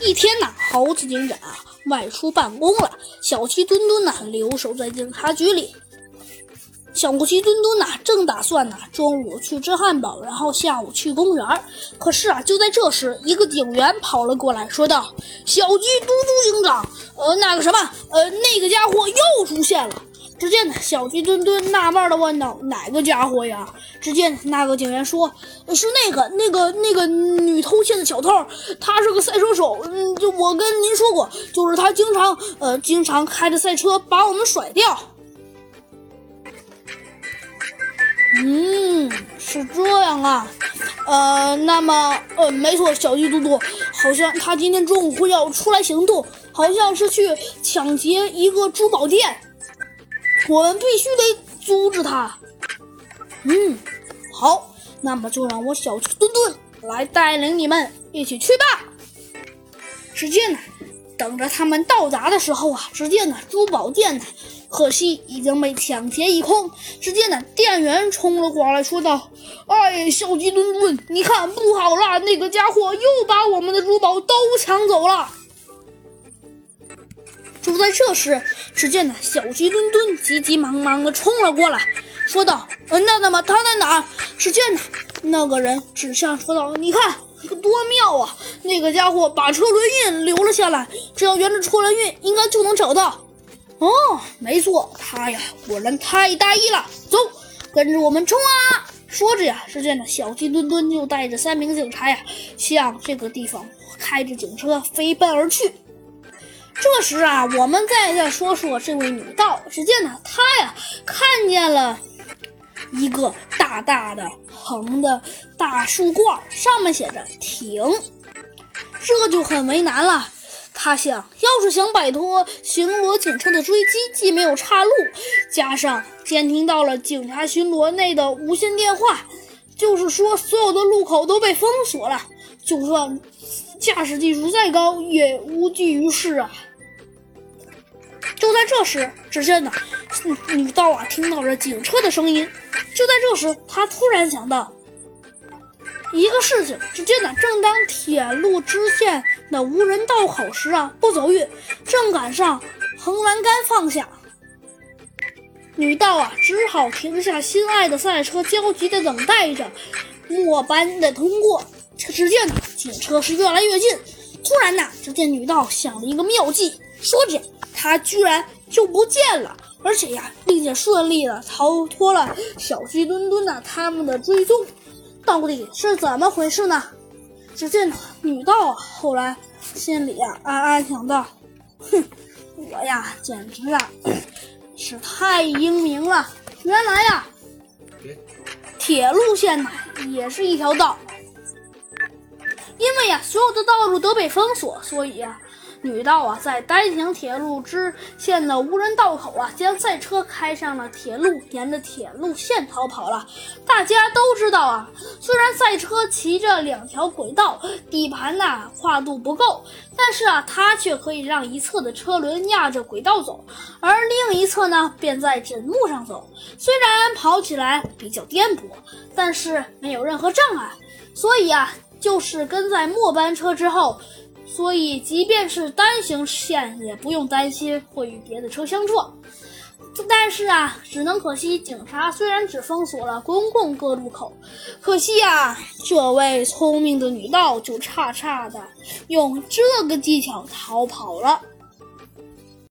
一天呐，猴子警长啊外出办公了，小鸡墩墩呐留守在警察局里。小鸡墩墩呐正打算呐中午去吃汉堡，然后下午去公园。可是啊，就在这时，一个警员跑了过来，说道：“小鸡嘟嘟警长，呃，那个什么，呃，那个家伙又出现了。”只见，小鸡墩墩纳闷的问道：“哪个家伙呀？”只见那个警员说：“是那个、那个、那个女偷窃的小偷，他是个赛车手。嗯，就我跟您说过，就是他经常呃，经常开着赛车把我们甩掉。”嗯，是这样啊。呃，那么呃，没错，小鸡嘟嘟好像他今天中午会要出来行动，好像是去抢劫一个珠宝店。我们必须得阻止他。嗯，好，那么就让我小鸡墩墩来带领你们一起去吧。只见呢，等着他们到达的时候啊，只见呢，珠宝店呢，可惜已经被抢劫一空。只见呢，店员冲了过来，说道：“哎，小鸡墩墩，你看不好了，那个家伙又把我们的珠宝都抢走了。”就在这时，只见呢，小鸡墩墩急急忙忙地冲了过来，说道：“嗯，那那么他在哪儿？”只见呢，那个人指向说道：“你看，多妙啊！那个家伙把车轮印留了下来，只要沿着车轮印，应该就能找到。”哦，没错，他呀，果然太大意了。走，跟着我们冲啊！说着呀，只见呢，小鸡墩墩就带着三名警察呀，向这个地方开着警车飞奔而去。这时啊，我们再再说说这位女盗。只见呢，她呀看见了一个大大的横的大树冠，上面写着“停”，这就很为难了。他想要是想摆脱巡逻警车的追击，既没有岔路，加上监听到了警察巡逻内的无线电话，就是说所有的路口都被封锁了，就算驾驶技术再高，也无济于事啊。就在这时，只见呢，女道啊听到了警车的声音。就在这时，她突然想到一个事情。只见呢，正当铁路支线的无人道口时啊，不走运，正赶上横栏杆放下，女道啊只好停下心爱的赛车，焦急地等待着末班的通过。只见呢，警车是越来越近。突然呢，只见女道想了一个妙计，说着。她居然就不见了，而且呀，并且顺利的逃脱了小鸡墩墩的他们的追踪，到底是怎么回事呢？只见，女道啊，后来心里啊暗暗想到：哼，我呀，简直啊 是太英明了！原来呀，铁路线呢也是一条道，因为呀，所有的道路都被封锁，所以呀。女盗啊，在单行铁路支线的无人道口啊，将赛车开上了铁路，沿着铁路线逃跑了。大家都知道啊，虽然赛车骑着两条轨道，底盘呐跨度不够，但是啊，它却可以让一侧的车轮压着轨道走，而另一侧呢便在枕木上走。虽然跑起来比较颠簸，但是没有任何障碍，所以啊，就是跟在末班车之后。所以，即便是单行线，也不用担心会与别的车相撞。但是啊，只能可惜，警察虽然只封锁了公共各路口，可惜啊，这位聪明的女盗就差差的用这个技巧逃跑了。